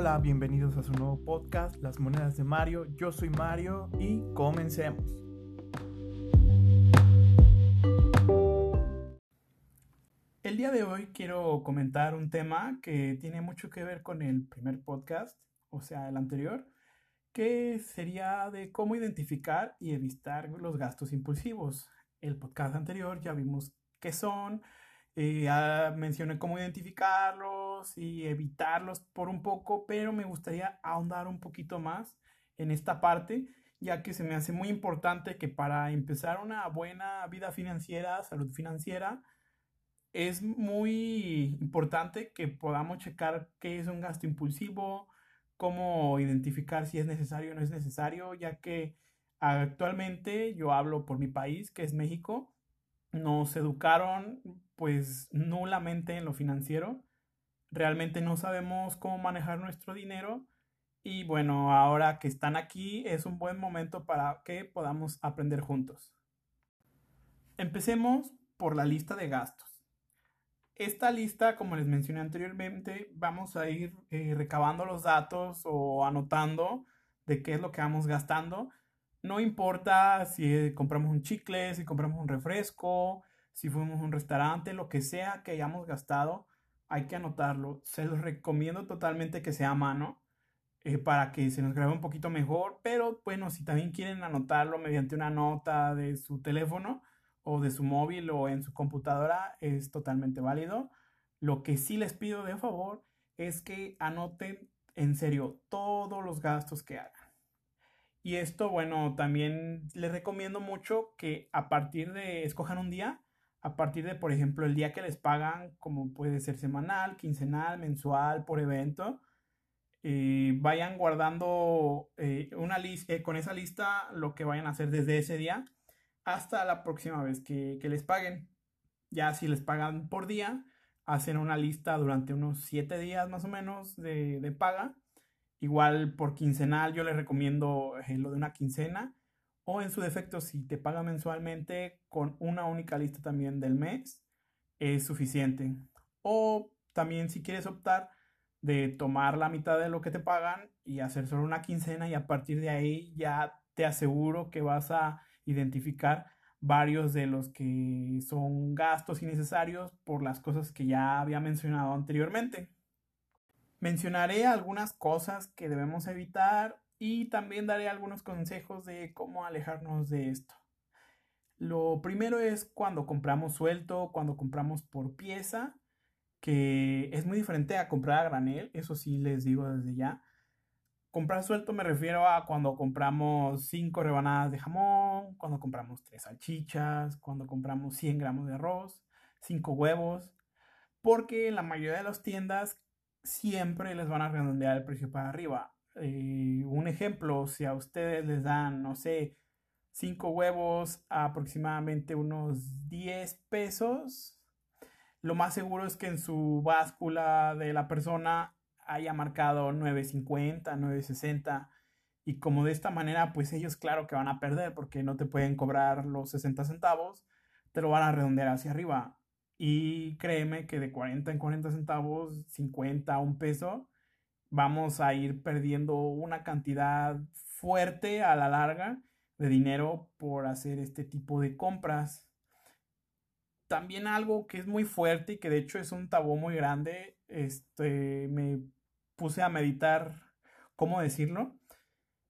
Hola, bienvenidos a su nuevo podcast, Las Monedas de Mario. Yo soy Mario y comencemos. El día de hoy quiero comentar un tema que tiene mucho que ver con el primer podcast, o sea, el anterior, que sería de cómo identificar y evitar los gastos impulsivos. El podcast anterior ya vimos qué son, eh, ya mencioné cómo identificarlos y evitarlos por un poco, pero me gustaría ahondar un poquito más en esta parte, ya que se me hace muy importante que para empezar una buena vida financiera, salud financiera, es muy importante que podamos checar qué es un gasto impulsivo, cómo identificar si es necesario o no es necesario, ya que actualmente yo hablo por mi país, que es México, nos educaron pues nulamente en lo financiero. Realmente no sabemos cómo manejar nuestro dinero y bueno, ahora que están aquí es un buen momento para que podamos aprender juntos. Empecemos por la lista de gastos. Esta lista, como les mencioné anteriormente, vamos a ir eh, recabando los datos o anotando de qué es lo que vamos gastando. No importa si compramos un chicle, si compramos un refresco, si fuimos a un restaurante, lo que sea que hayamos gastado, hay que anotarlo. Se los recomiendo totalmente que sea a mano eh, para que se nos grabe un poquito mejor, pero bueno, si también quieren anotarlo mediante una nota de su teléfono o de su móvil o en su computadora, es totalmente válido. Lo que sí les pido de favor es que anoten en serio todos los gastos que hagan. Y esto, bueno, también les recomiendo mucho que a partir de, escojan un día, a partir de, por ejemplo, el día que les pagan, como puede ser semanal, quincenal, mensual, por evento, eh, vayan guardando eh, una lista, eh, con esa lista lo que vayan a hacer desde ese día hasta la próxima vez que, les paguen. Ya si les pagan por día, hacen una lista durante unos 7 días más o menos de, de paga Igual por quincenal yo les recomiendo eh, lo de una quincena o en su defecto si te paga mensualmente con una única lista también del mes es suficiente. O también si quieres optar de tomar la mitad de lo que te pagan y hacer solo una quincena y a partir de ahí ya te aseguro que vas a identificar varios de los que son gastos innecesarios por las cosas que ya había mencionado anteriormente. Mencionaré algunas cosas que debemos evitar y también daré algunos consejos de cómo alejarnos de esto. Lo primero es cuando compramos suelto, cuando compramos por pieza, que es muy diferente a comprar a granel, eso sí les digo desde ya. Comprar suelto me refiero a cuando compramos 5 rebanadas de jamón, cuando compramos 3 salchichas, cuando compramos 100 gramos de arroz, 5 huevos, porque la mayoría de las tiendas siempre les van a redondear el precio para arriba. Eh, un ejemplo, si a ustedes les dan, no sé, 5 huevos aproximadamente unos 10 pesos, lo más seguro es que en su báscula de la persona haya marcado 9.50, 9.60 y como de esta manera pues ellos claro que van a perder porque no te pueden cobrar los 60 centavos, te lo van a redondear hacia arriba. Y créeme que de 40 en 40 centavos, 50 a un peso, vamos a ir perdiendo una cantidad fuerte a la larga de dinero por hacer este tipo de compras. También algo que es muy fuerte y que de hecho es un tabú muy grande, este, me puse a meditar cómo decirlo,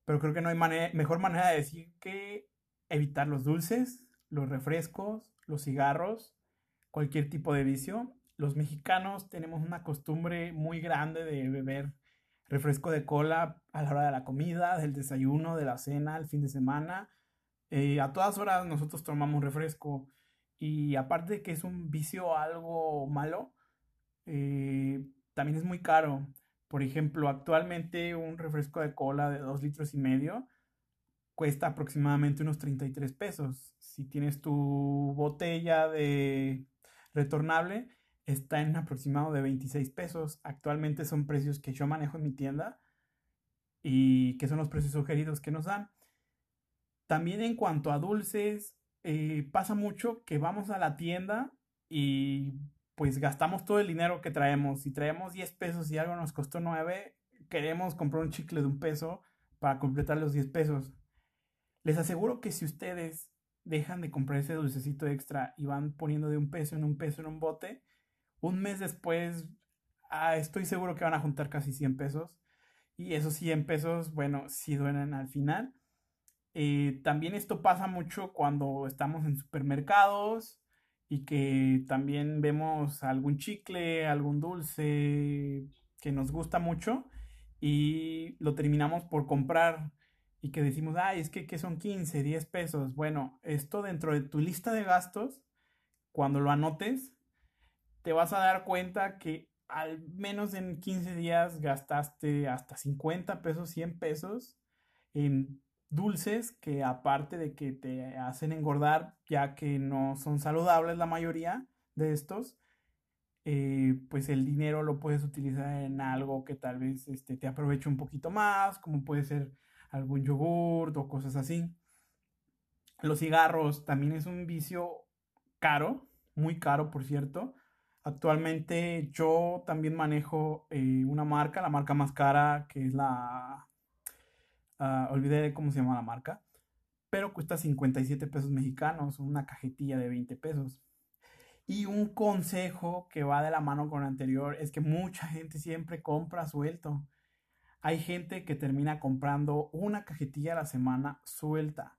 pero creo que no hay mejor manera de decir que evitar los dulces, los refrescos, los cigarros, cualquier tipo de vicio. Los mexicanos tenemos una costumbre muy grande de beber refresco de cola a la hora de la comida, del desayuno, de la cena, el fin de semana. Eh, a todas horas nosotros tomamos refresco y aparte de que es un vicio algo malo, eh, también es muy caro. Por ejemplo, actualmente un refresco de cola de 2 litros y medio cuesta aproximadamente unos 33 pesos. Si tienes tu botella de retornable está en aproximado de 26 pesos. Actualmente son precios que yo manejo en mi tienda y que son los precios sugeridos que nos dan. También en cuanto a dulces, eh, pasa mucho que vamos a la tienda y pues gastamos todo el dinero que traemos. Si traemos 10 pesos y algo nos costó 9, queremos comprar un chicle de un peso para completar los 10 pesos. Les aseguro que si ustedes dejan de comprar ese dulcecito extra y van poniendo de un peso en un peso en un bote, un mes después ah, estoy seguro que van a juntar casi 100 pesos. Y esos 100 pesos, bueno, sí duelen al final. Eh, también esto pasa mucho cuando estamos en supermercados y que también vemos algún chicle, algún dulce que nos gusta mucho y lo terminamos por comprar y que decimos, ay, es que, que son 15, 10 pesos. Bueno, esto dentro de tu lista de gastos, cuando lo anotes, te vas a dar cuenta que al menos en 15 días gastaste hasta 50 pesos, 100 pesos en dulces que aparte de que te hacen engordar, ya que no son saludables la mayoría de estos, eh, pues el dinero lo puedes utilizar en algo que tal vez este, te aproveche un poquito más, como puede ser algún yogur o cosas así. Los cigarros también es un vicio caro, muy caro por cierto. Actualmente yo también manejo eh, una marca, la marca más cara que es la... Uh, olvidé cómo se llama la marca, pero cuesta 57 pesos mexicanos, una cajetilla de 20 pesos. Y un consejo que va de la mano con el anterior es que mucha gente siempre compra suelto. Hay gente que termina comprando una cajetilla a la semana suelta.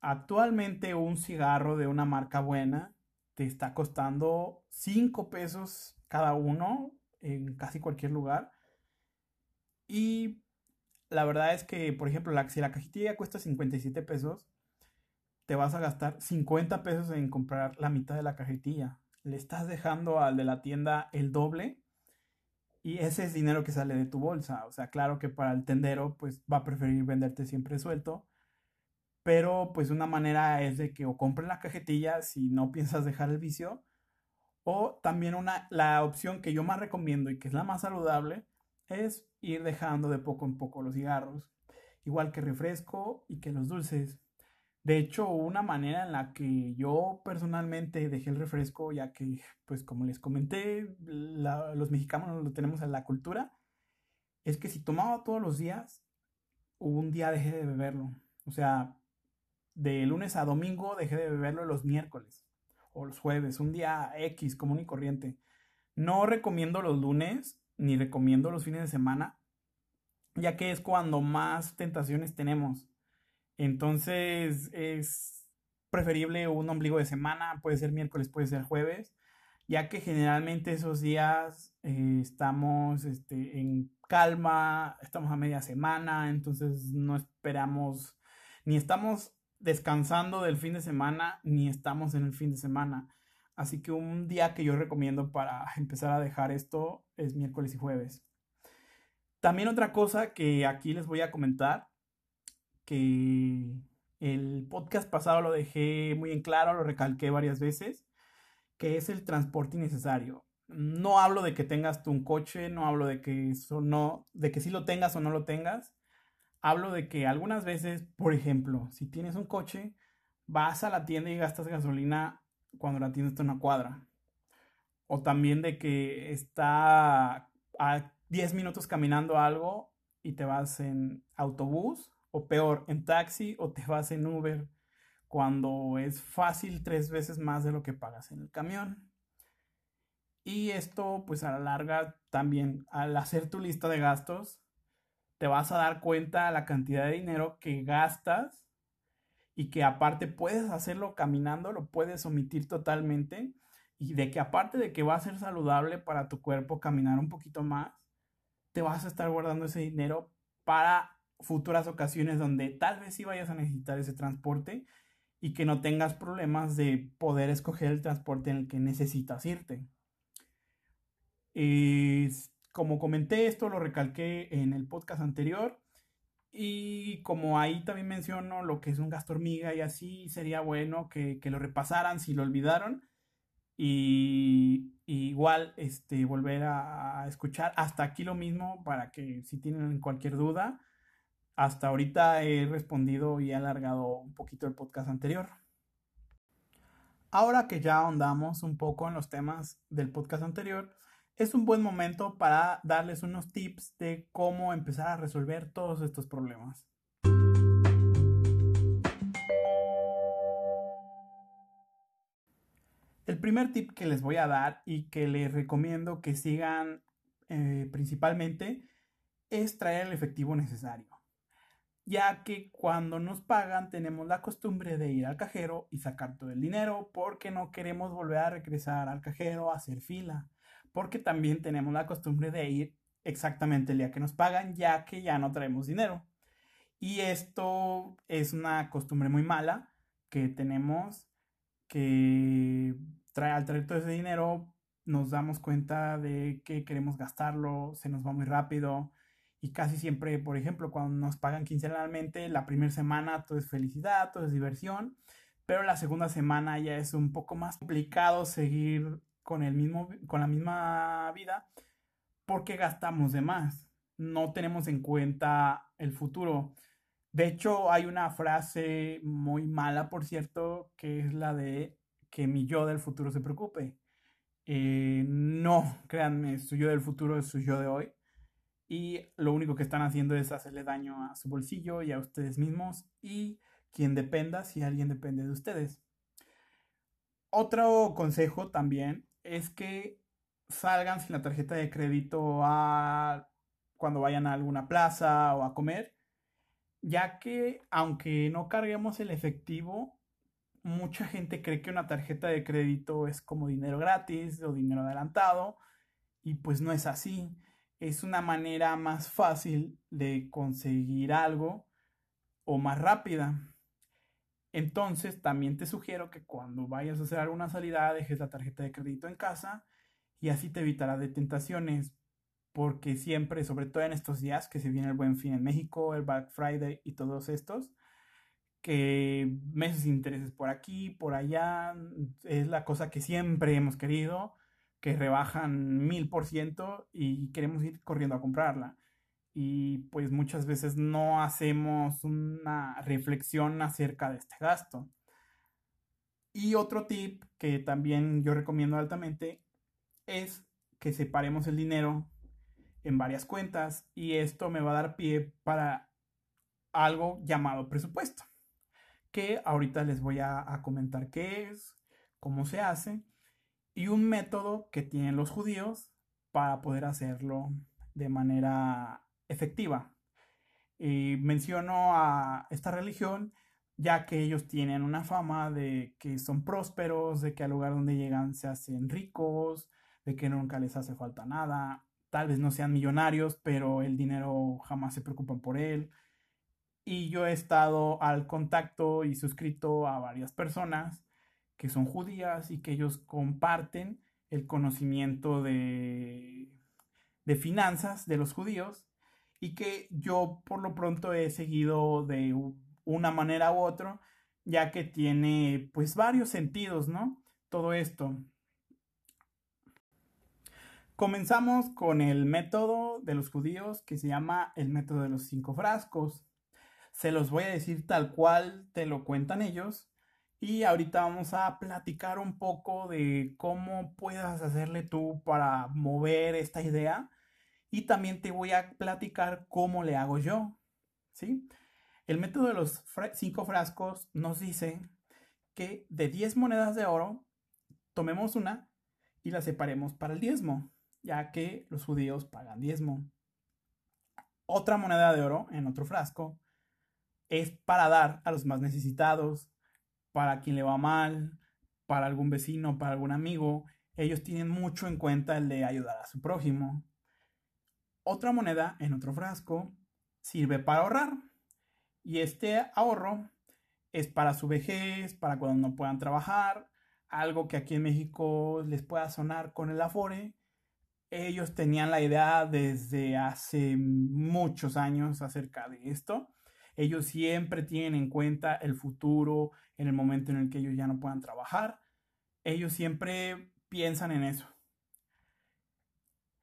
Actualmente un cigarro de una marca buena te está costando 5 pesos cada uno en casi cualquier lugar. Y la verdad es que, por ejemplo, si la cajetilla cuesta 57 pesos, te vas a gastar 50 pesos en comprar la mitad de la cajetilla. Le estás dejando al de la tienda el doble y ese es dinero que sale de tu bolsa. O sea, claro que para el tendero pues va a preferir venderte siempre suelto, pero pues una manera es de que o compren la cajetilla si no piensas dejar el vicio o también una, la opción que yo más recomiendo y que es la más saludable es ir dejando de poco en poco los cigarros, igual que refresco y que los dulces. De hecho, una manera en la que yo personalmente dejé el refresco, ya que, pues como les comenté, los mexicanos lo tenemos en la cultura, es que si tomaba todos los días, un día dejé de beberlo. O sea, de lunes a domingo dejé de beberlo los miércoles o los jueves, un día X común y corriente. No recomiendo los lunes ni recomiendo los fines de semana, ya que es cuando más tentaciones tenemos. Entonces es preferible un ombligo de semana, puede ser miércoles, puede ser jueves, ya que generalmente esos días eh, estamos este, en calma, estamos a media semana, entonces no esperamos, ni estamos descansando del fin de semana, ni estamos en el fin de semana. Así que un día que yo recomiendo para empezar a dejar esto es miércoles y jueves. También otra cosa que aquí les voy a comentar que el podcast pasado lo dejé muy en claro, lo recalqué varias veces, que es el transporte innecesario. No hablo de que tengas tú un coche, no hablo de que eso no, de que sí lo tengas o no lo tengas. Hablo de que algunas veces, por ejemplo, si tienes un coche, vas a la tienda y gastas gasolina cuando la tienda está en una cuadra. O también de que está a 10 minutos caminando algo y te vas en autobús o peor, en taxi o te vas en Uber cuando es fácil tres veces más de lo que pagas en el camión. Y esto, pues a la larga, también al hacer tu lista de gastos, te vas a dar cuenta la cantidad de dinero que gastas y que aparte puedes hacerlo caminando, lo puedes omitir totalmente y de que aparte de que va a ser saludable para tu cuerpo caminar un poquito más, te vas a estar guardando ese dinero para futuras ocasiones donde tal vez sí vayas a necesitar ese transporte y que no tengas problemas de poder escoger el transporte en el que necesitas irte. Como comenté esto, lo recalqué en el podcast anterior y como ahí también menciono lo que es un gasto hormiga y así sería bueno que, lo repasaran si lo olvidaron y, igual este, volver a escuchar hasta aquí lo mismo para que si tienen cualquier duda hasta ahorita he respondido y he alargado un poquito el podcast anterior. Ahora que ya ahondamos un poco en los temas del podcast anterior, es un buen momento para darles unos tips de cómo empezar a resolver todos estos problemas. El primer tip que les voy a dar y que les recomiendo que sigan eh, principalmente es traer el efectivo necesario, ya que cuando nos pagan tenemos la costumbre de ir al cajero y sacar todo el dinero porque no queremos volver a regresar al cajero a hacer fila, porque también tenemos la costumbre de ir exactamente el día que nos pagan, ya que ya no traemos dinero. Y esto es una costumbre muy mala que tenemos que trae, al traer todo ese dinero nos damos cuenta de que queremos gastarlo, se nos va muy rápido y casi siempre, por ejemplo, cuando nos pagan quincenalmente, la primera semana todo es felicidad, todo es diversión, pero la segunda semana ya es un poco más complicado seguir con, el mismo, con la misma vida porque gastamos de más, no tenemos en cuenta el futuro. De hecho, hay una frase muy mala, por cierto, que es la de que mi yo del futuro se preocupe. Eh, no, créanme, su yo del futuro es su yo de hoy. Y lo único que están haciendo es hacerle daño a su bolsillo y a ustedes mismos y quien dependa si alguien depende de ustedes. Otro consejo también es que salgan sin la tarjeta de crédito a cuando vayan a alguna plaza o a comer, ya que aunque no carguemos el efectivo, mucha gente cree que una tarjeta de crédito es como dinero gratis o dinero adelantado y pues no es así. Es una manera más fácil de conseguir algo o más rápida. Entonces también te sugiero que cuando vayas a hacer alguna salida dejes la tarjeta de crédito en casa y así te evitará de tentaciones porque siempre, sobre todo en estos días que se viene el buen fin en México, el Black Friday y todos estos, que meses intereses por aquí, por allá, es la cosa que siempre hemos querido, que rebajan mil por ciento y queremos ir corriendo a comprarla. Y pues muchas veces no hacemos una reflexión acerca de este gasto. Y otro tip que también yo recomiendo altamente es que separemos el dinero en varias cuentas y esto me va a dar pie para algo llamado presupuesto que ahorita les voy a, comentar qué es, cómo se hace y un método que tienen los judíos para poder hacerlo de manera efectiva. Y menciono a esta religión ya que ellos tienen una fama de que son prósperos, de que al lugar donde llegan se hacen ricos, de que nunca les hace falta nada, tal vez no sean millonarios, pero el dinero jamás se preocupan por él, y yo he estado al contacto y suscrito a varias personas que son judías y que ellos comparten el conocimiento de, de finanzas de los judíos y que yo por lo pronto he seguido de una manera u otra, ya que tiene pues varios sentidos, ¿no? Todo esto. Comenzamos con el método de los judíos que se llama el método de los cinco frascos se los voy a decir tal cual te lo cuentan ellos. Y ahorita vamos a platicar un poco de cómo puedas hacerle tú para mover esta idea. Y también te voy a platicar cómo le hago yo. ¿Sí? El método de los cinco frascos nos dice que de 10 monedas de oro, tomemos una y la separemos para el diezmo, ya que los judíos pagan diezmo. Otra moneda de oro en otro frasco es para dar a los más necesitados, para quien le va mal, para algún vecino, para algún amigo. Ellos tienen mucho en cuenta el de ayudar a su prójimo. Otra moneda en otro frasco sirve para ahorrar. Y este ahorro es para su vejez, para cuando no puedan trabajar, algo que aquí en México les pueda sonar con el Afore. Ellos tenían la idea desde hace muchos años acerca de esto ellos siempre tienen en cuenta el futuro en el momento en el que ellos ya no puedan trabajar. Ellos siempre piensan en eso.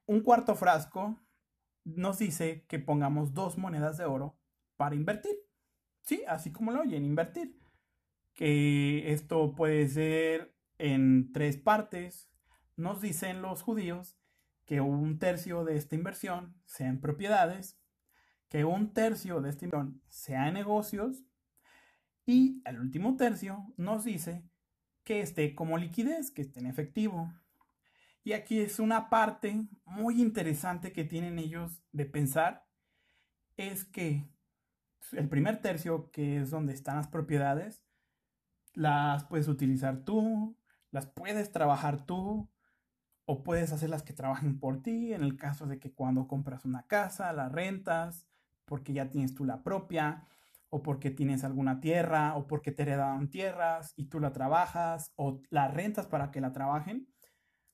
Un cuarto frasco nos dice que pongamos dos monedas de oro para invertir. Sí, así como lo oyen, invertir. Que esto puede ser en tres partes. Nos dicen los judíos que un tercio de esta inversión sea en propiedades, que un tercio de esta inversión sea en negocios y el último tercio nos dice que esté como liquidez, que esté en efectivo. Y aquí es una parte muy interesante que tienen ellos de pensar, es que el primer tercio, que es donde están las propiedades, las puedes utilizar tú, las puedes trabajar tú, o puedes hacerlas que trabajen por ti, en el caso de que cuando compras una casa, la rentas, porque ya tienes tú la propia, o porque tienes alguna tierra, o porque te heredaron tierras y tú la trabajas, o la rentas para que la trabajen.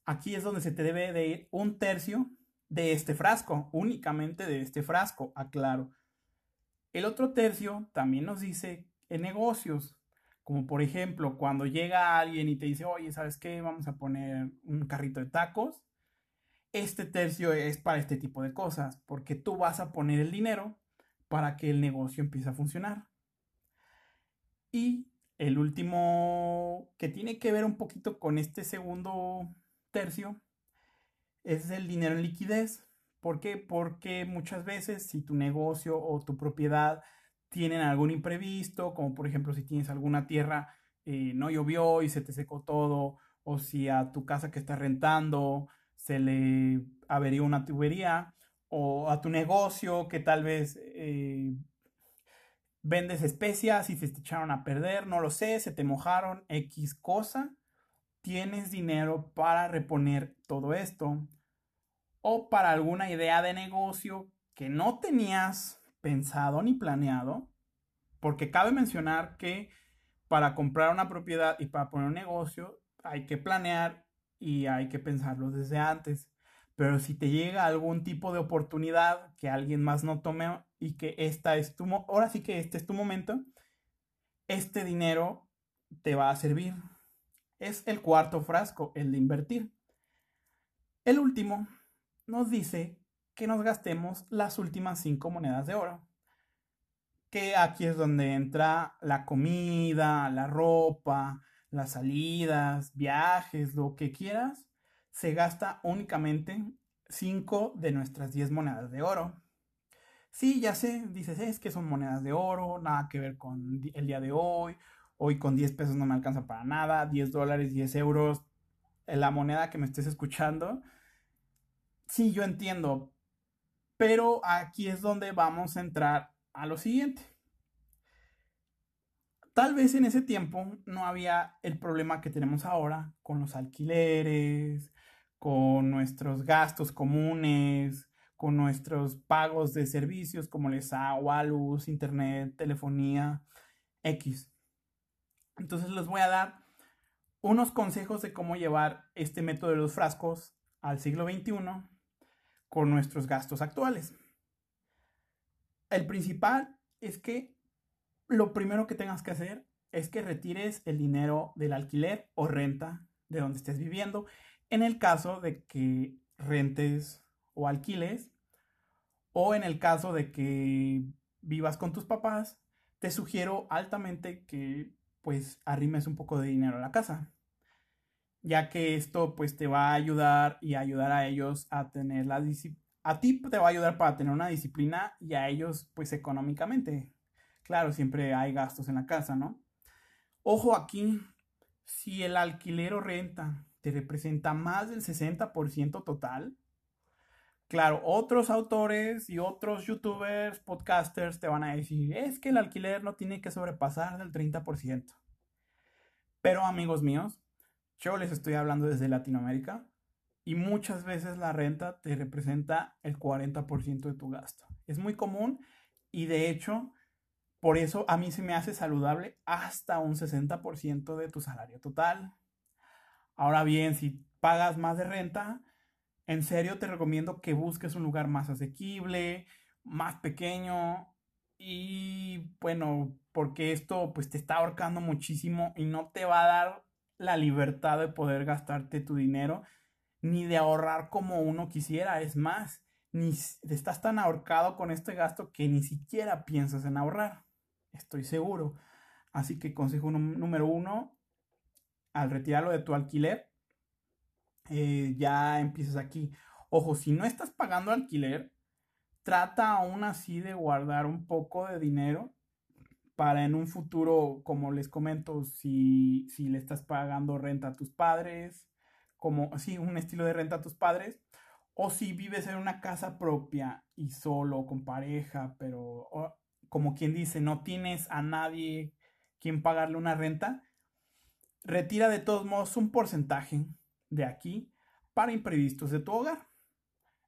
Aquí es donde se te debe de ir un tercio de este frasco, únicamente de este frasco, aclaro. El otro tercio también nos dice en negocios, como por ejemplo, cuando llega alguien y te dice, oye, ¿sabes qué? Vamos a poner un carrito de tacos. Este tercio es para este tipo de cosas, porque tú vas a poner el dinero para que el negocio empiece a funcionar. Y el último que tiene que ver un poquito con este segundo tercio es el dinero en liquidez. ¿Por qué? Porque muchas veces si tu negocio o tu propiedad tienen algún imprevisto, como por ejemplo si tienes alguna tierra, eh, no llovió y se te secó todo, o si a tu casa que estás rentando se le averió una tubería, o a tu negocio que tal vez eh, vendes especias y se te echaron a perder, no lo sé, se te mojaron X cosa, tienes dinero para reponer todo esto. O para alguna idea de negocio que no tenías pensado ni planeado, porque cabe mencionar que para comprar una propiedad y para poner un negocio hay que planear y hay que pensarlo desde antes. Pero si te llega algún tipo de oportunidad que alguien más no tome y que esta es tu, ahora sí que este es tu momento, este dinero te va a servir. Es el cuarto frasco, el de invertir. El último nos dice que nos gastemos las últimas cinco monedas de oro. Que aquí es donde entra la comida, la ropa, las salidas, viajes, lo que quieras. Se gasta únicamente cinco de nuestras 10 monedas de oro. Sí, ya sé, dices, es que son monedas de oro, nada que ver con el día de hoy. Hoy con 10 pesos no me alcanza para nada, 10 dólares, 10 euros, la moneda que me estés escuchando. Sí, yo entiendo, pero aquí es donde vamos a entrar a lo siguiente. Tal vez en ese tiempo no había el problema que tenemos ahora con los alquileres, con nuestros gastos comunes, con nuestros pagos de servicios como les agua, luz, internet, telefonía, X. Entonces les voy a dar unos consejos de cómo llevar este método de los frascos al siglo XXI con nuestros gastos actuales. El principal es que lo primero que tengas que hacer es que retires el dinero del alquiler o renta de donde estés viviendo en el caso de que rentes o alquiles o en el caso de que vivas con tus papás, te sugiero altamente que pues arrimes un poco de dinero a la casa ya que esto pues te va a ayudar y ayudar a ellos a tener la. A ti te va a ayudar para tener una disciplina y a ellos pues económicamente. Claro, siempre hay gastos en la casa, ¿no? Ojo aquí, si el alquiler o renta te representa más del 60% total, claro, otros autores y otros youtubers, podcasters te van a decir, es que el alquiler no tiene que sobrepasar del 30%. Pero amigos míos, yo les estoy hablando desde Latinoamérica y muchas veces la renta te representa el 40% de tu gasto. Es muy común y de hecho, por eso a mí se me hace saludable hasta un 60% de tu salario total. Ahora bien, si pagas más de renta, en serio te recomiendo que busques un lugar más asequible, más pequeño y bueno, porque esto pues te está ahorcando muchísimo y no te va a dar la libertad de poder gastarte tu dinero, ni de ahorrar como uno quisiera. Es más, ni estás tan ahorcado con este gasto que ni siquiera piensas en ahorrar. Estoy seguro. Así que consejo número uno, al retirarlo de tu alquiler, eh, ya empiezas aquí. Ojo, si no estás pagando alquiler, trata aún así de guardar un poco de dinero para en un futuro, como les comento, si, si le estás pagando renta a tus padres, como, sí, un estilo de renta a tus padres, o si vives en una casa propia y solo, con pareja, pero como quien dice, no tienes a nadie quien pagarle una renta, retira de todos modos un porcentaje de aquí para imprevistos de tu hogar,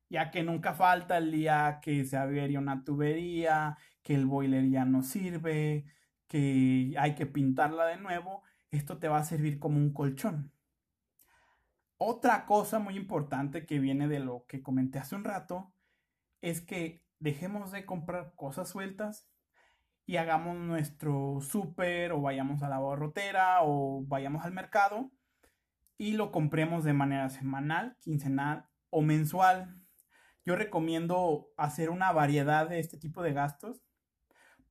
ya que nunca falta el día que se avería una tubería, que el boiler ya no sirve, que hay que pintarla de nuevo, esto te va a servir como un colchón. Otra cosa muy importante que viene de lo que comenté hace un rato es que dejemos de comprar cosas sueltas y hagamos nuestro súper o vayamos a la borrotera o vayamos al mercado y lo compremos de manera semanal, quincenal o mensual. Yo recomiendo hacer una variedad de este tipo de gastos,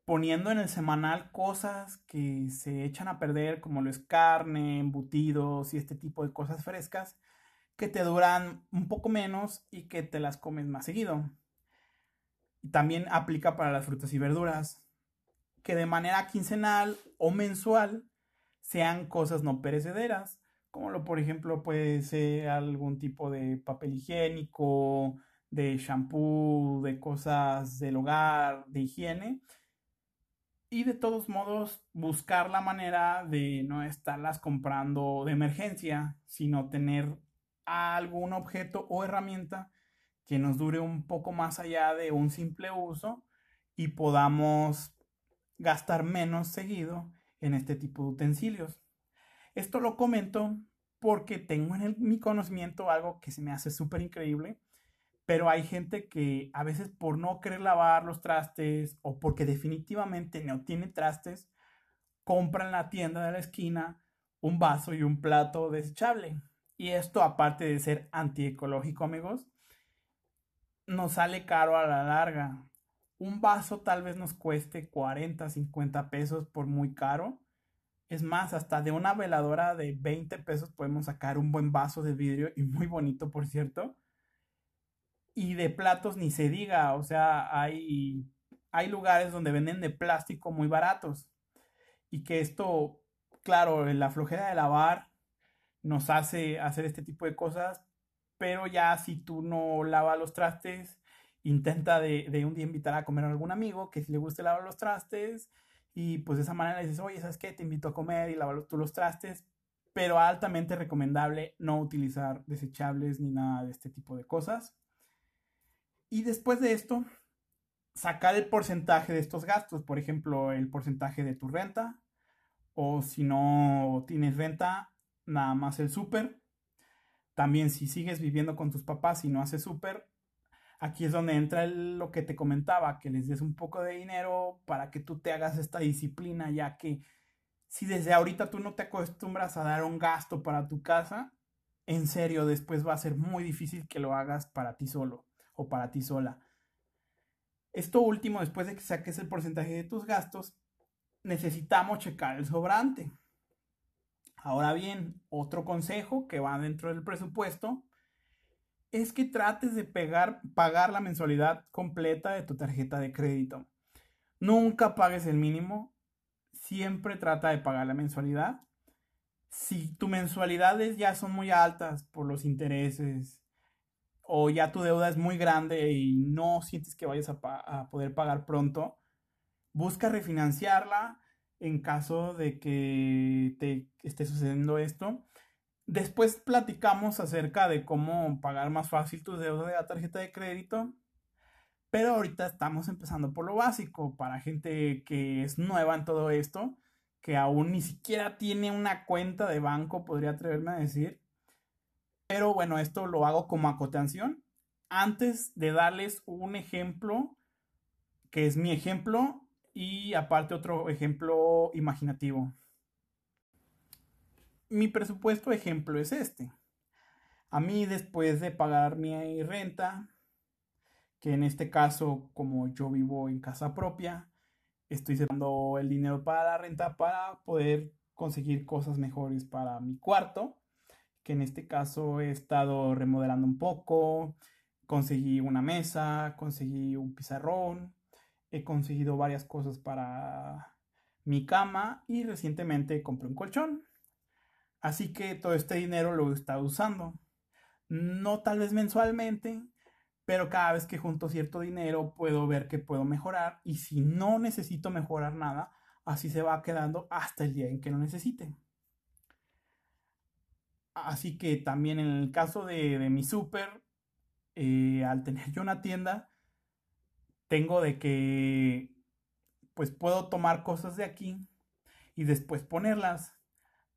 poniendo en el semanal cosas que se echan a perder, como lo es carne, embutidos y este tipo de cosas frescas, que te duran un poco menos y que te las comes más seguido. También aplica para las frutas y verduras que de manera quincenal o mensual sean cosas no perecederas, como lo por ejemplo puede ser algún tipo de papel higiénico, de shampoo, de cosas del hogar, de higiene. Y de todos modos, buscar la manera de no estarlas comprando de emergencia, sino tener algún objeto o herramienta que nos dure un poco más allá de un simple uso y podamos gastar menos seguido en este tipo de utensilios. Esto lo comento porque tengo en mi conocimiento algo que se me hace súper increíble, pero hay gente que a veces por no querer lavar los trastes o porque definitivamente no tiene trastes, compra en la tienda de la esquina un vaso y un plato desechable. Y esto, aparte de ser antiecológico, amigos, nos sale caro a la larga un vaso tal vez nos cueste 40, 50 pesos por muy caro. Es más, hasta de una veladora de 20 pesos podemos sacar un buen vaso de vidrio y muy bonito, por cierto. Y de platos ni se diga, o sea, hay, hay lugares donde venden de plástico muy baratos. Y que esto, claro, la flojera de lavar nos hace hacer este tipo de cosas, pero ya si tú no lavas los trastes, intenta de, un día invitar a comer a algún amigo que si le guste lavar los trastes y pues de esa manera le dices, oye, ¿sabes qué? Te invito a comer y lavar tú los trastes, pero altamente recomendable no utilizar desechables ni nada de este tipo de cosas. Y después de esto, sacar el porcentaje de estos gastos, por ejemplo, el porcentaje de tu renta, o si no tienes renta, nada más el súper. También si sigues viviendo con tus papás y no haces súper, Aquí es donde entra lo que te comentaba, que les des un poco de dinero para que tú te hagas esta disciplina, ya que si desde ahorita tú no te acostumbras a dar un gasto para tu casa, en serio, después va a ser muy difícil que lo hagas para ti solo o para ti sola. Esto último, después de que saques el porcentaje de tus gastos, necesitamos checar el sobrante. Ahora bien, otro consejo que va dentro del presupuesto es que trates de pagar la mensualidad completa de tu tarjeta de crédito. Nunca pagues el mínimo, siempre trata de pagar la mensualidad. Si tus mensualidades ya son muy altas por los intereses o ya tu deuda es muy grande y no sientes que vayas a, a poder pagar pronto, busca refinanciarla en caso de que te esté sucediendo esto Después platicamos acerca de cómo pagar más fácil tus deudas de la tarjeta de crédito. Pero ahorita estamos empezando por lo básico para gente que es nueva en todo esto, que aún ni siquiera tiene una cuenta de banco, podría atreverme a decir. Pero bueno, esto lo hago como acotación. Antes de darles un ejemplo, que es mi ejemplo, y aparte otro ejemplo imaginativo mi presupuesto ejemplo es este. A mí después de pagar mi renta, que en este caso como yo vivo en casa propia, estoy sacando el dinero para la renta para poder conseguir cosas mejores para mi cuarto, que en este caso he estado remodelando un poco, conseguí una mesa, conseguí un pizarrón, he conseguido varias cosas para mi cama y recientemente compré un colchón. Así que todo este dinero lo estado usando. No tal vez mensualmente, pero cada vez que junto cierto dinero puedo ver que puedo mejorar y si no necesito mejorar nada, así se va quedando hasta el día en que lo necesite. Así que también en el caso de, mi súper, eh, al tener yo una tienda, tengo de que pues puedo tomar cosas de aquí y después ponerlas.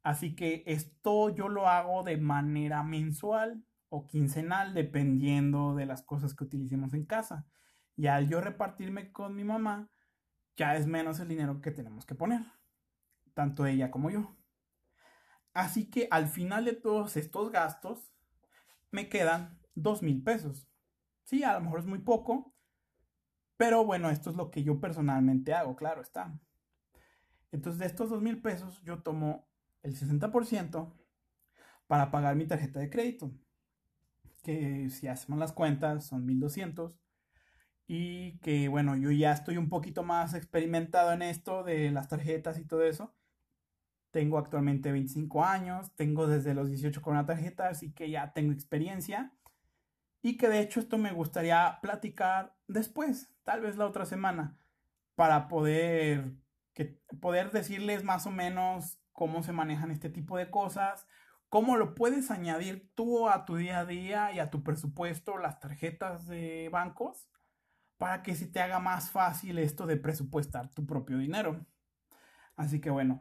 Así que esto yo lo hago de manera mensual o quincenal, dependiendo de las cosas que utilicemos en casa. Y al yo repartirme con mi mamá, ya es menos el dinero que tenemos que poner, tanto ella como yo. Así que al final de todos estos gastos, me quedan dos mil pesos. Sí, a lo mejor es muy poco, pero bueno, esto es lo que yo personalmente hago, claro está. Entonces, de estos dos mil pesos, yo tomo el 60% para pagar mi tarjeta de crédito que si hacemos las cuentas son 1200 y que bueno, yo ya estoy un poquito más experimentado en esto de las tarjetas y todo eso. Tengo actualmente 25 años, tengo desde los 18 con una tarjeta, así que ya tengo experiencia. Y que de hecho esto me gustaría platicar después, tal vez la otra semana, para poder, que, poder decirles más o menos cómo se manejan este tipo de cosas, ¿Cómo lo puedes añadir tú a tu día a día y a tu presupuesto las tarjetas de bancos para que se te haga más fácil esto de presupuestar tu propio dinero? Así que bueno,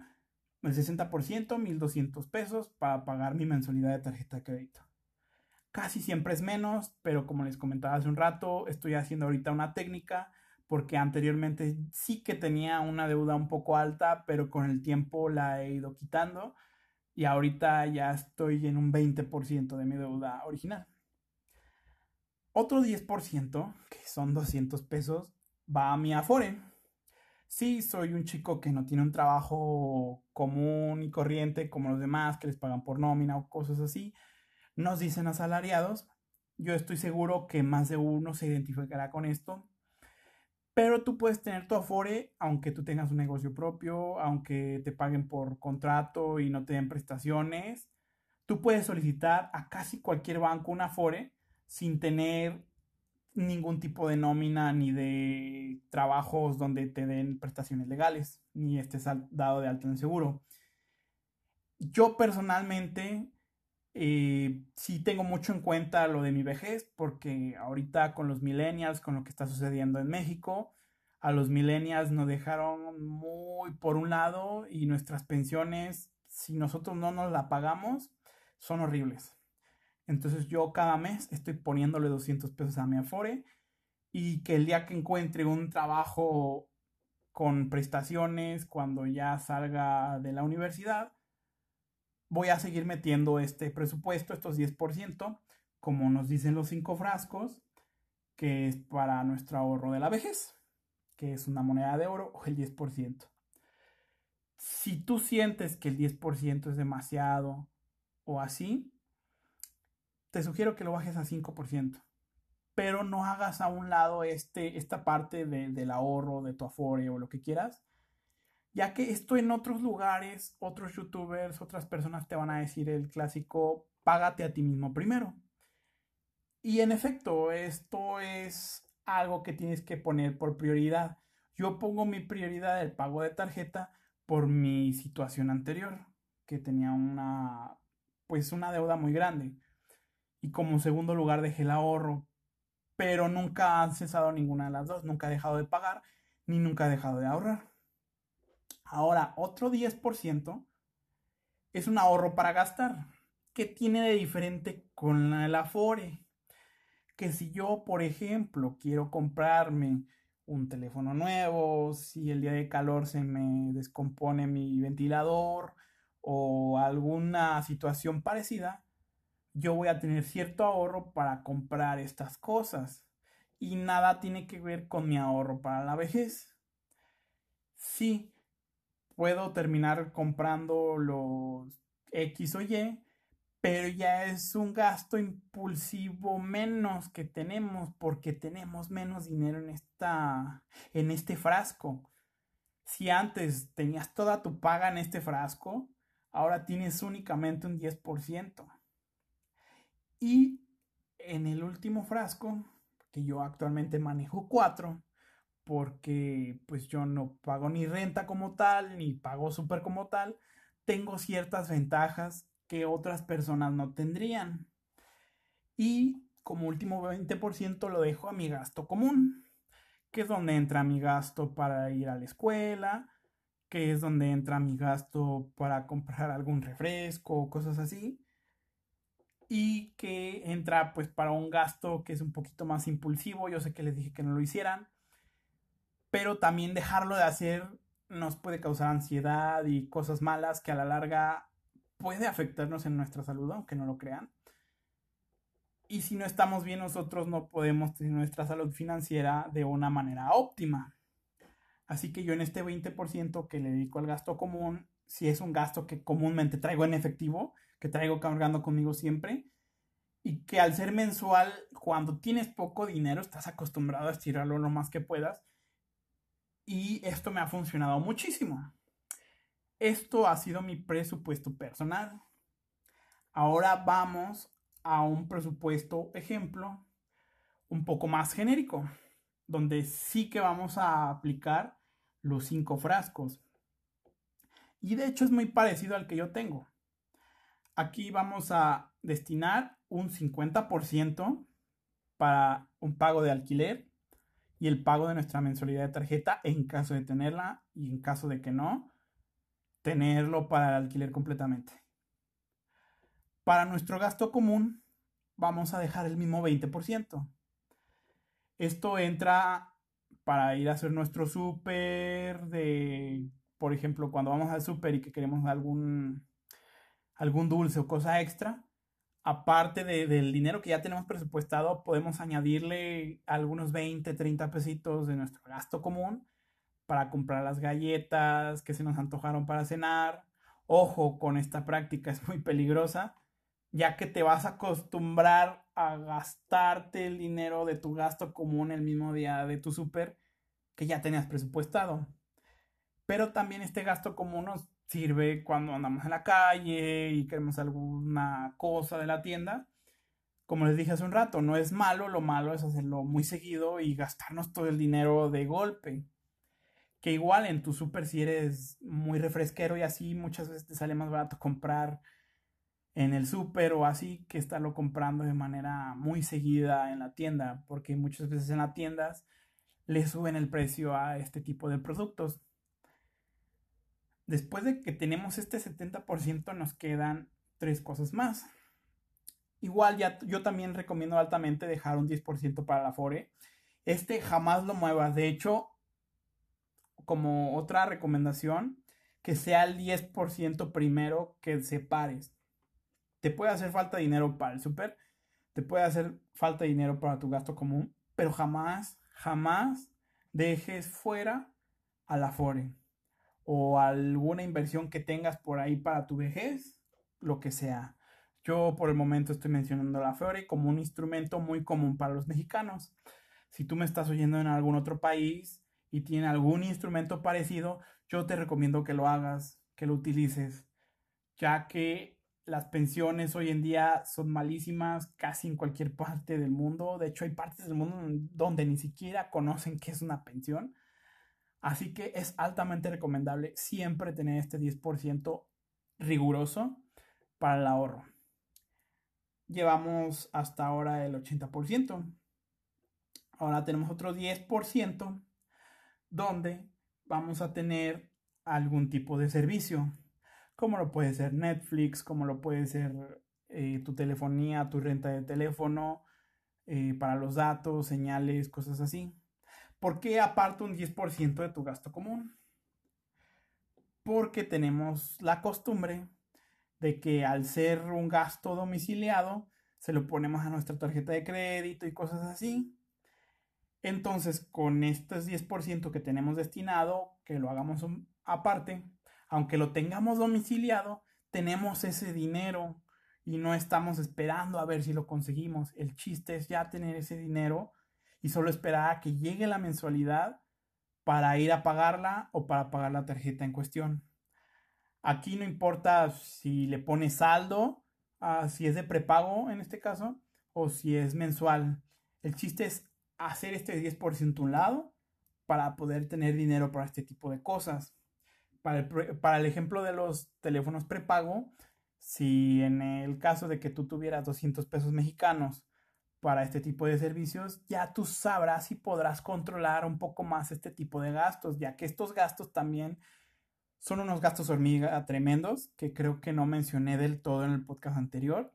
el 60%, 1200 pesos para pagar mi mensualidad de tarjeta de crédito. Casi siempre es menos, pero como les comentaba hace un rato, estoy haciendo ahorita una técnica porque anteriormente sí que tenía una deuda un poco alta, pero con el tiempo la he ido quitando y ahorita ya estoy en un 20% de mi deuda original. Otro 10%, que son 200 pesos, va a mi Afore. Sí, soy un chico que no tiene un trabajo común y corriente como los demás, que les pagan por nómina o cosas así. Nos dicen asalariados. Yo estoy seguro que más de uno se identificará con esto. Pero tú puedes tener tu Afore aunque tú tengas un negocio propio, aunque te paguen por contrato y no te den prestaciones. Tú puedes solicitar a casi cualquier banco un Afore sin tener ningún tipo de nómina ni de trabajos donde te den prestaciones legales, ni estés dado de alto en seguro. Yo personalmente eh, sí tengo mucho en cuenta lo de mi vejez, porque ahorita con los millennials, con lo que está sucediendo en México, a los millennials nos dejaron muy por un lado y nuestras pensiones, si nosotros no nos la pagamos, son horribles. Entonces yo cada mes estoy poniéndole 200 pesos a mi Afore y que el día que encuentre un trabajo con prestaciones cuando ya salga de la universidad, voy a seguir metiendo este presupuesto, estos 10%, como nos dicen los cinco frascos, que es para nuestro ahorro de la vejez, que es una moneda de oro o el 10%. Si tú sientes que el 10% es demasiado o así, te sugiero que lo bajes a 5%. Pero no hagas a un lado este, esta parte del ahorro, de tu afore o lo que quieras, ya que esto en otros lugares, otros youtubers, otras personas te van a decir el clásico, págate a ti mismo primero. Y en efecto, esto es algo que tienes que poner por prioridad. Yo pongo mi prioridad del pago de tarjeta por mi situación anterior, que tenía una, pues una deuda muy grande. Y como segundo lugar dejé el ahorro, pero nunca han cesado ninguna de las dos, nunca he dejado de pagar, ni nunca he dejado de ahorrar. Ahora, otro 10% es un ahorro para gastar. ¿Qué tiene de diferente con el Afore? Que si yo, por ejemplo, quiero comprarme un teléfono nuevo, si el día de calor se me descompone mi ventilador o alguna situación parecida, yo voy a tener cierto ahorro para comprar estas cosas. Y nada tiene que ver con mi ahorro para la vejez. Sí, puedo terminar comprando los X o Y, pero ya es un gasto impulsivo menos que tenemos porque tenemos menos dinero en esta en este frasco. Si antes tenías toda tu paga en este frasco, ahora tienes únicamente un 10%. Y en el último frasco, que yo actualmente manejo 4, porque pues yo no pago ni renta como tal, ni pago súper como tal, tengo ciertas ventajas que otras personas no tendrían. Y como último 20% lo dejo a mi gasto común, que es donde entra mi gasto para ir a la escuela, que es donde entra mi gasto para comprar algún refresco, cosas así. Y que entra pues para un gasto que es un poquito más impulsivo. Yo sé que les dije que no lo hicieran. Pero también dejarlo de hacer nos puede causar ansiedad y cosas malas que a la larga puede afectarnos en nuestra salud, aunque no lo crean. Y si no estamos bien nosotros no podemos tener nuestra salud financiera de una manera óptima. Así que yo en este 20% que le dedico al gasto común, si es un gasto que comúnmente traigo en efectivo, que traigo cargando conmigo siempre, y que al ser mensual, cuando tienes poco dinero, estás acostumbrado a estirarlo lo más que puedas. Y esto me ha funcionado muchísimo. Esto ha sido mi presupuesto personal. Ahora vamos a un presupuesto ejemplo un poco más genérico, donde sí que vamos a aplicar los cinco frascos. Y de hecho es muy parecido al que yo tengo. Aquí vamos a destinar un 50% para un pago de alquiler y el pago de nuestra mensualidad de tarjeta en caso de tenerla y en caso de que no, tenerlo para el alquiler completamente. Para nuestro gasto común vamos a dejar el mismo 20%. Esto entra para ir a hacer nuestro súper de, por ejemplo, cuando vamos al súper y que queremos algún, algún dulce o cosa extra, aparte del dinero que ya tenemos presupuestado, podemos añadirle algunos 20, 30 pesitos de nuestro gasto común para comprar las galletas que se nos antojaron para cenar. Ojo con esta práctica, es muy peligrosa, ya que te vas a acostumbrar a gastarte el dinero de tu gasto común el mismo día de tu súper que ya tenías presupuestado. Pero también este gasto común nos sirve cuando andamos en la calle y queremos alguna cosa de la tienda. Como les dije hace un rato, no es malo, lo malo es hacerlo muy seguido y gastarnos todo el dinero de golpe que igual en tu súper si eres muy refresquero y así muchas veces te sale más barato comprar en el súper o así que estarlo comprando de manera muy seguida en la tienda porque muchas veces en las tiendas le suben el precio a este tipo de productos. Después de que tenemos este 70% nos quedan tres cosas más. Igual ya yo también recomiendo altamente dejar un 10% para la Fore. Este jamás lo muevas. De hecho, como otra recomendación, que sea el 10% primero que separes. Te puede hacer falta dinero para el súper, te puede hacer falta dinero para tu gasto común, pero jamás, jamás dejes fuera a la FORE o alguna inversión que tengas por ahí para tu vejez, lo que sea. Yo por el momento estoy mencionando la FORE como un instrumento muy común para los mexicanos. Si tú me estás oyendo en algún otro país, y tiene algún instrumento parecido, yo te recomiendo que lo hagas, que lo utilices, ya que las pensiones hoy en día son malísimas casi en cualquier parte del mundo. De hecho, hay partes del mundo donde ni siquiera conocen qué es una pensión. Así que es altamente recomendable siempre tener este 10% riguroso para el ahorro. Llevamos hasta ahora el 80%. Ahora tenemos otro 10% donde vamos a tener algún tipo de servicio, como lo puede ser Netflix, como lo puede ser eh, tu telefonía, tu renta de teléfono, eh, para los datos, señales, cosas así. ¿Por qué aparto un 10% de tu gasto común? Porque tenemos la costumbre de que al ser un gasto domiciliado, se lo ponemos a nuestra tarjeta de crédito y cosas así. Entonces, con este 10% que tenemos destinado, que lo hagamos aparte, aunque lo tengamos domiciliado, tenemos ese dinero y no estamos esperando a ver si lo conseguimos. El chiste es ya tener ese dinero y solo esperar a que llegue la mensualidad para ir a pagarla o para pagar la tarjeta en cuestión. Aquí no importa si le pones saldo, ah, si es de prepago en este caso, o si es mensual. El chiste es hacer este 10% a un lado para poder tener dinero para este tipo de cosas. Para el, para el ejemplo de los teléfonos prepago, si en el caso de que tú tuvieras 200 pesos mexicanos para este tipo de servicios, ya tú sabrás y podrás controlar un poco más este tipo de gastos, ya que estos gastos también son unos gastos hormiga tremendos que creo que no mencioné del todo en el podcast anterior,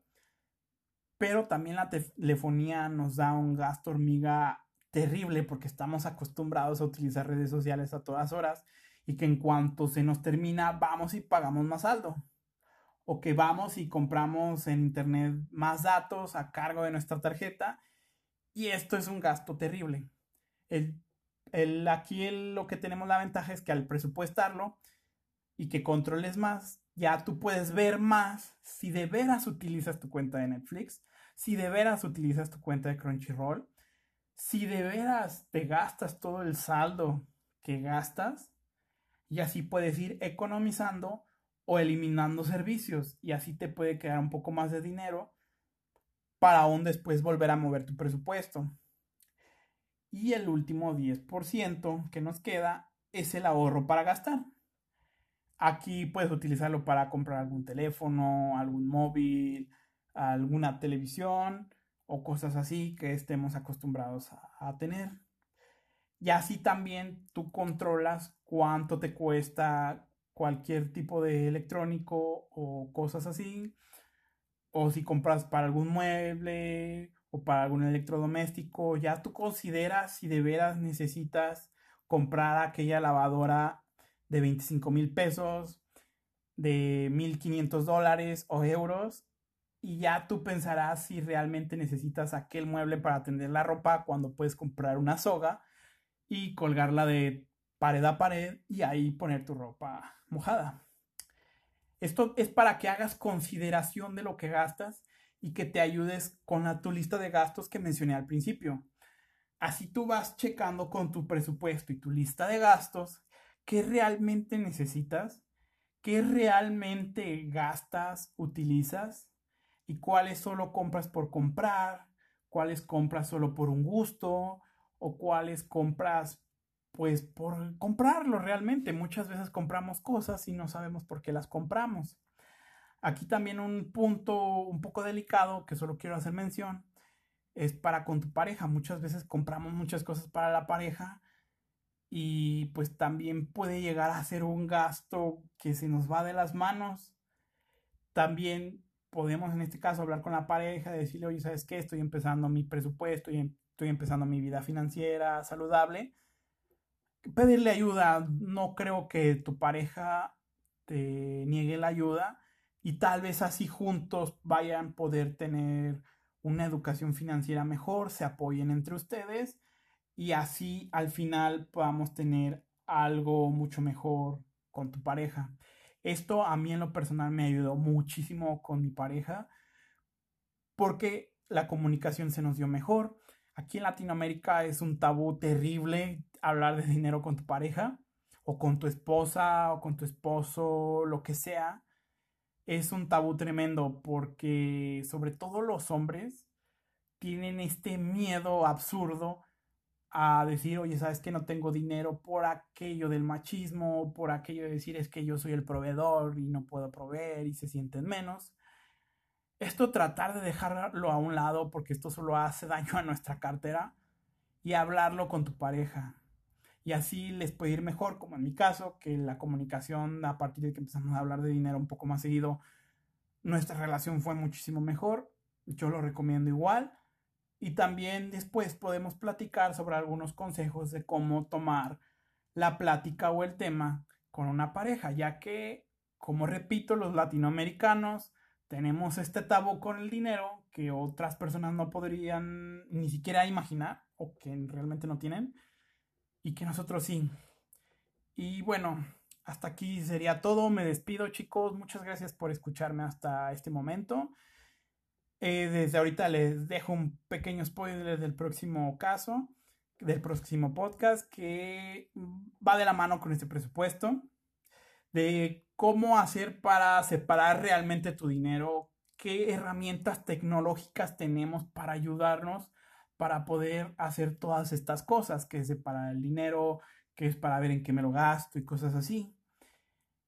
pero también la telefonía nos da un gasto hormiga terrible porque estamos acostumbrados a utilizar redes sociales a todas horas y que en cuanto se nos termina vamos y pagamos más saldo o que vamos y compramos en internet más datos a cargo de nuestra tarjeta y esto es un gasto terrible. El, el, aquí lo que tenemos la ventaja es que al presupuestarlo y que controles más, ya tú puedes ver más si de veras utilizas tu cuenta de Netflix, si de veras utilizas tu cuenta de Crunchyroll, si de veras te gastas todo el saldo que gastas y así puedes ir economizando o eliminando servicios y así te puede quedar un poco más de dinero para aún después volver a mover tu presupuesto. Y el último 10% que nos queda es el ahorro para gastar. Aquí puedes utilizarlo para comprar algún teléfono, algún móvil, alguna televisión o cosas así que estemos acostumbrados a, a tener. Y así también tú controlas cuánto te cuesta cualquier tipo de electrónico o cosas así. O si compras para algún mueble o para algún electrodoméstico, ya tú consideras si de veras necesitas comprar aquella lavadora de 25 mil pesos, de 1500 dólares o euros. Y ya tú pensarás si realmente necesitas aquel mueble para tender la ropa cuando puedes comprar una soga y colgarla de pared a pared y ahí poner tu ropa mojada. Esto es para que hagas consideración de lo que gastas y que te ayudes con la, tu lista de gastos que mencioné al principio. Así tú vas checando con tu presupuesto y tu lista de gastos qué realmente necesitas, qué realmente gastas, utilizas y cuáles solo compras por comprar, cuáles compras solo por un gusto o cuáles compras pues por comprarlo realmente. Muchas veces compramos cosas y no sabemos por qué las compramos. Aquí también un punto un poco delicado que solo quiero hacer mención es para con tu pareja. Muchas veces compramos muchas cosas para la pareja y pues también puede llegar a ser un gasto que se nos va de las manos. También podemos en este caso hablar con la pareja, decirle, oye, ¿sabes qué? Estoy empezando mi presupuesto y estoy empezando mi vida financiera saludable pedirle ayuda. No creo que tu pareja te niegue la ayuda y tal vez así juntos vayan a poder tener una educación financiera mejor, se apoyen entre ustedes y así al final podamos tener algo mucho mejor con tu pareja. Esto a mí en lo personal me ayudó muchísimo con mi pareja porque la comunicación se nos dio mejor. Aquí en Latinoamérica es un tabú terrible hablar de dinero con tu pareja o con tu esposa o con tu esposo, lo que sea, es un tabú tremendo porque sobre todo los hombres tienen este miedo absurdo a decir, oye, sabes que no tengo dinero por aquello del machismo, por aquello de decir es que yo soy el proveedor y no puedo proveer y se sienten menos. Esto tratar de dejarlo a un lado porque esto solo hace daño a nuestra cartera y hablarlo con tu pareja y así les puede ir mejor, como en mi caso, que la comunicación a partir de que empezamos a hablar de dinero un poco más seguido, nuestra relación fue muchísimo mejor, yo lo recomiendo igual. Y también después podemos platicar sobre algunos consejos de cómo tomar la plática o el tema con una pareja, ya que, como repito, los latinoamericanos tenemos este tabú con el dinero que otras personas no podrían ni siquiera imaginar o que realmente no tienen y que nosotros sí. Y bueno, hasta aquí sería todo. Me despido chicos. Muchas gracias por escucharme hasta este momento. Eh, desde ahorita les dejo un pequeño spoiler del próximo caso, del próximo podcast, que va de la mano con este presupuesto, de cómo hacer para separar realmente tu dinero, qué herramientas tecnológicas tenemos para ayudarnos para poder hacer todas estas cosas, que es separar el dinero, que es para ver en qué me lo gasto y cosas así.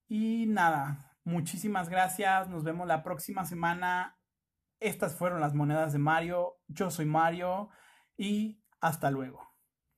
Y nada, muchísimas gracias, nos vemos la próxima semana. Estas fueron las monedas de Mario, yo soy Mario y hasta luego.